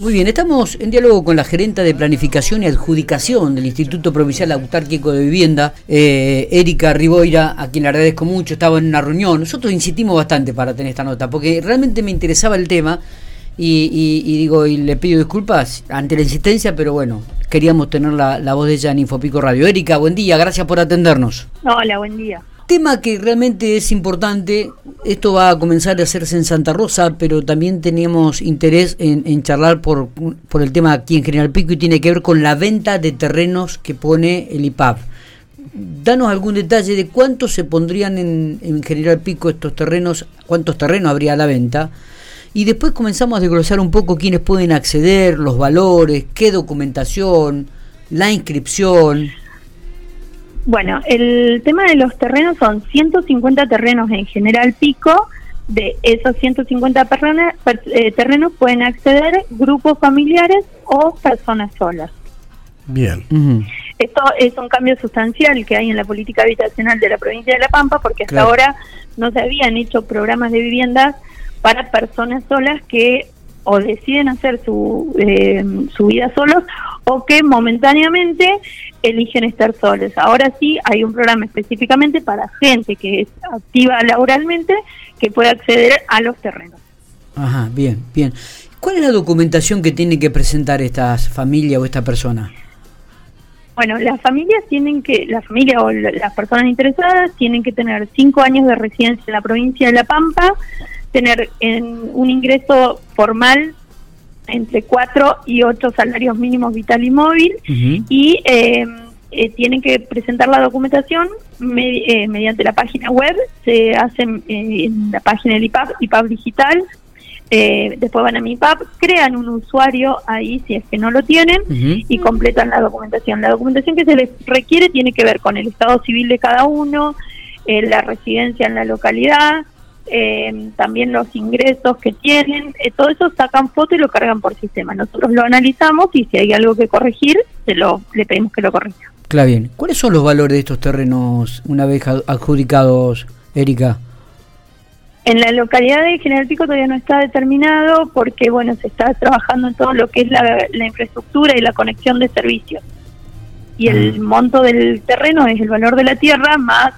Muy bien, estamos en diálogo con la gerenta de planificación y adjudicación del Instituto Provincial Autárquico de Vivienda, eh, Erika Riboira, a quien le agradezco mucho, estaba en una reunión. Nosotros insistimos bastante para tener esta nota, porque realmente me interesaba el tema y, digo, y le pido disculpas ante la insistencia, pero bueno, queríamos tener la, la voz de ella en Infopico Radio. Erika, buen día, gracias por atendernos. Hola, buen día tema que realmente es importante, esto va a comenzar a hacerse en Santa Rosa, pero también teníamos interés en, charlar por, por, el tema aquí en General Pico y tiene que ver con la venta de terrenos que pone el IPAP. Danos algún detalle de cuántos se pondrían en, en General Pico estos terrenos, cuántos terrenos habría a la venta. Y después comenzamos a desglosar un poco quiénes pueden acceder, los valores, qué documentación, la inscripción. Bueno, el tema de los terrenos son 150 terrenos en General Pico. De esos 150 eh, terrenos pueden acceder grupos familiares o personas solas. Bien. Esto es un cambio sustancial que hay en la política habitacional de la provincia de La Pampa, porque hasta ahora no se habían hecho programas de viviendas para personas solas que o deciden hacer su, eh, su vida solos o que momentáneamente eligen estar solos. Ahora sí hay un programa específicamente para gente que es activa laboralmente que puede acceder a los terrenos. Ajá, bien, bien. ¿Cuál es la documentación que tiene que presentar esta familia o esta persona? Bueno, las familias tienen que, la familia o las personas interesadas tienen que tener cinco años de residencia en la provincia de La Pampa, tener en un ingreso formal entre cuatro y ocho salarios mínimos vital y móvil y eh, eh, tienen que presentar la documentación eh, mediante la página web, se hace en la página del IPAP, IPAP digital, después van a mi IPAP, crean un usuario ahí si es que no lo tienen y completan la documentación. La documentación que se les requiere tiene que ver con el estado civil de cada uno, la residencia en la localidad, eh, también los ingresos que tienen, eh, todo eso sacan foto y lo cargan por sistema. Nosotros lo analizamos y si hay algo que corregir, se lo, le pedimos que lo corrija. Claro, bien. ¿Cuáles son los valores de estos terrenos una vez adjudicados, Erika? En la localidad de General Pico todavía no está determinado porque, bueno, se está trabajando en todo lo que es la, infraestructura y la conexión de servicios. Y el monto del terreno es el valor de la tierra más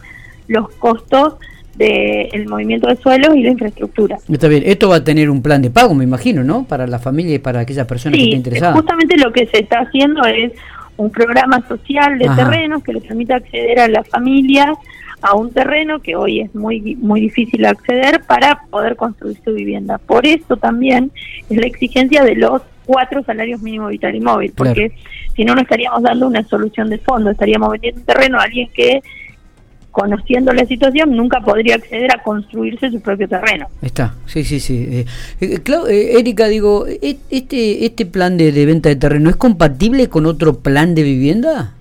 los costos del movimiento de suelos y la infraestructura. Está bien, esto va a tener un plan de pago, me imagino, ¿no? Para la familia y para aquellas personas que estén interesadas. Justamente lo que se está haciendo es un programa social de terrenos que le permita acceder a las familias a un terreno que hoy es muy muy difícil acceder para poder construir su vivienda. Por eso también es la exigencia de los cuatro salarios mínimos vital y móvil, porque si no, no estaríamos dando una solución de fondo, estaríamos vendiendo un terreno a alguien que conociendo la situación, nunca podría acceder a construirse su propio terreno. Está, sí, sí, sí. Eh, eh, eh, Erika, digo, ¿e-, ¿este, este plan de, venta de terreno es compatible con otro plan de vivienda?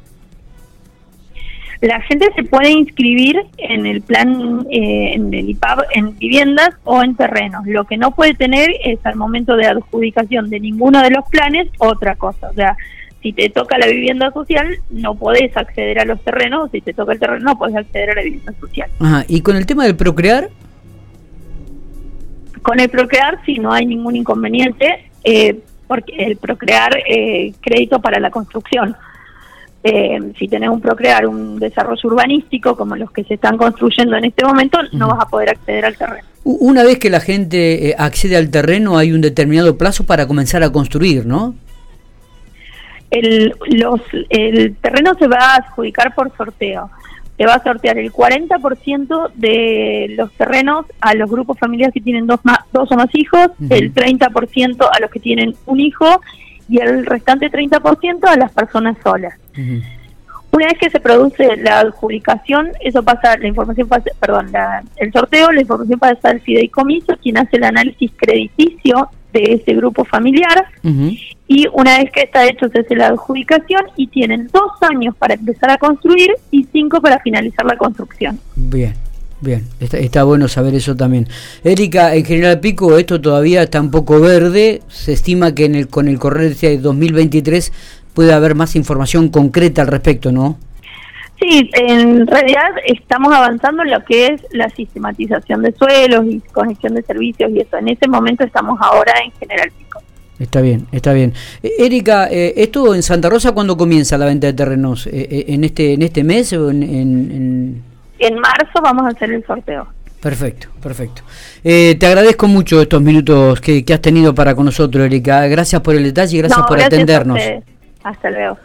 La gente se puede inscribir en el plan, en el IPAB, en viviendas o en terrenos. Lo que no puede tener es al momento de adjudicación de ninguno de los planes otra cosa. O sea, si te toca la vivienda social, no podés acceder a los terrenos, si te toca el terreno, no podés acceder a la vivienda social. Ajá. ¿Y con el tema del procrear? Con el procrear, sí, no hay ningún inconveniente, eh, porque el procrear, eh, crédito para la construcción. Eh, si tenés un procrear, un desarrollo urbanístico como los que se están construyendo en este momento, no vas a poder acceder al terreno. Una vez que la gente accede al terreno, hay un determinado plazo para comenzar a construir, ¿no? El, los, el terreno se va a adjudicar por sorteo. Se va a sortear el 40% de los terrenos a los grupos familiares que tienen dos, más, dos o más hijos, el 30% a los que tienen un hijo y el restante 30% a las personas solas. Una vez que se produce la adjudicación, eso pasa, la información pasa, perdón, el sorteo, la información pasa al fideicomiso, quien hace el análisis crediticio de ese grupo familiar y una vez que está hecho se hace la adjudicación y tienen dos años para empezar a construir y cinco para finalizar la construcción. Bien. Bien, está, bueno saber eso también. Erika, en General Pico esto todavía está un poco verde. Se estima que en el, con el correr de 2023 puede haber más información concreta al respecto, ¿no? Sí, en realidad estamos avanzando en lo que es la sistematización de suelos y conexión de servicios y eso. En ese momento estamos ahora en General Pico. Está bien, está bien. Eh, Erika, eh, ¿esto en Santa Rosa cuándo comienza la venta de terrenos? Eh, ¿En este en este mes o en, en, en... marzo vamos a hacer el sorteo. Perfecto, perfecto. te agradezco mucho estos minutos que, has tenido para con nosotros, Erika. Gracias por el detalle y gracias por atendernos. Hasta luego.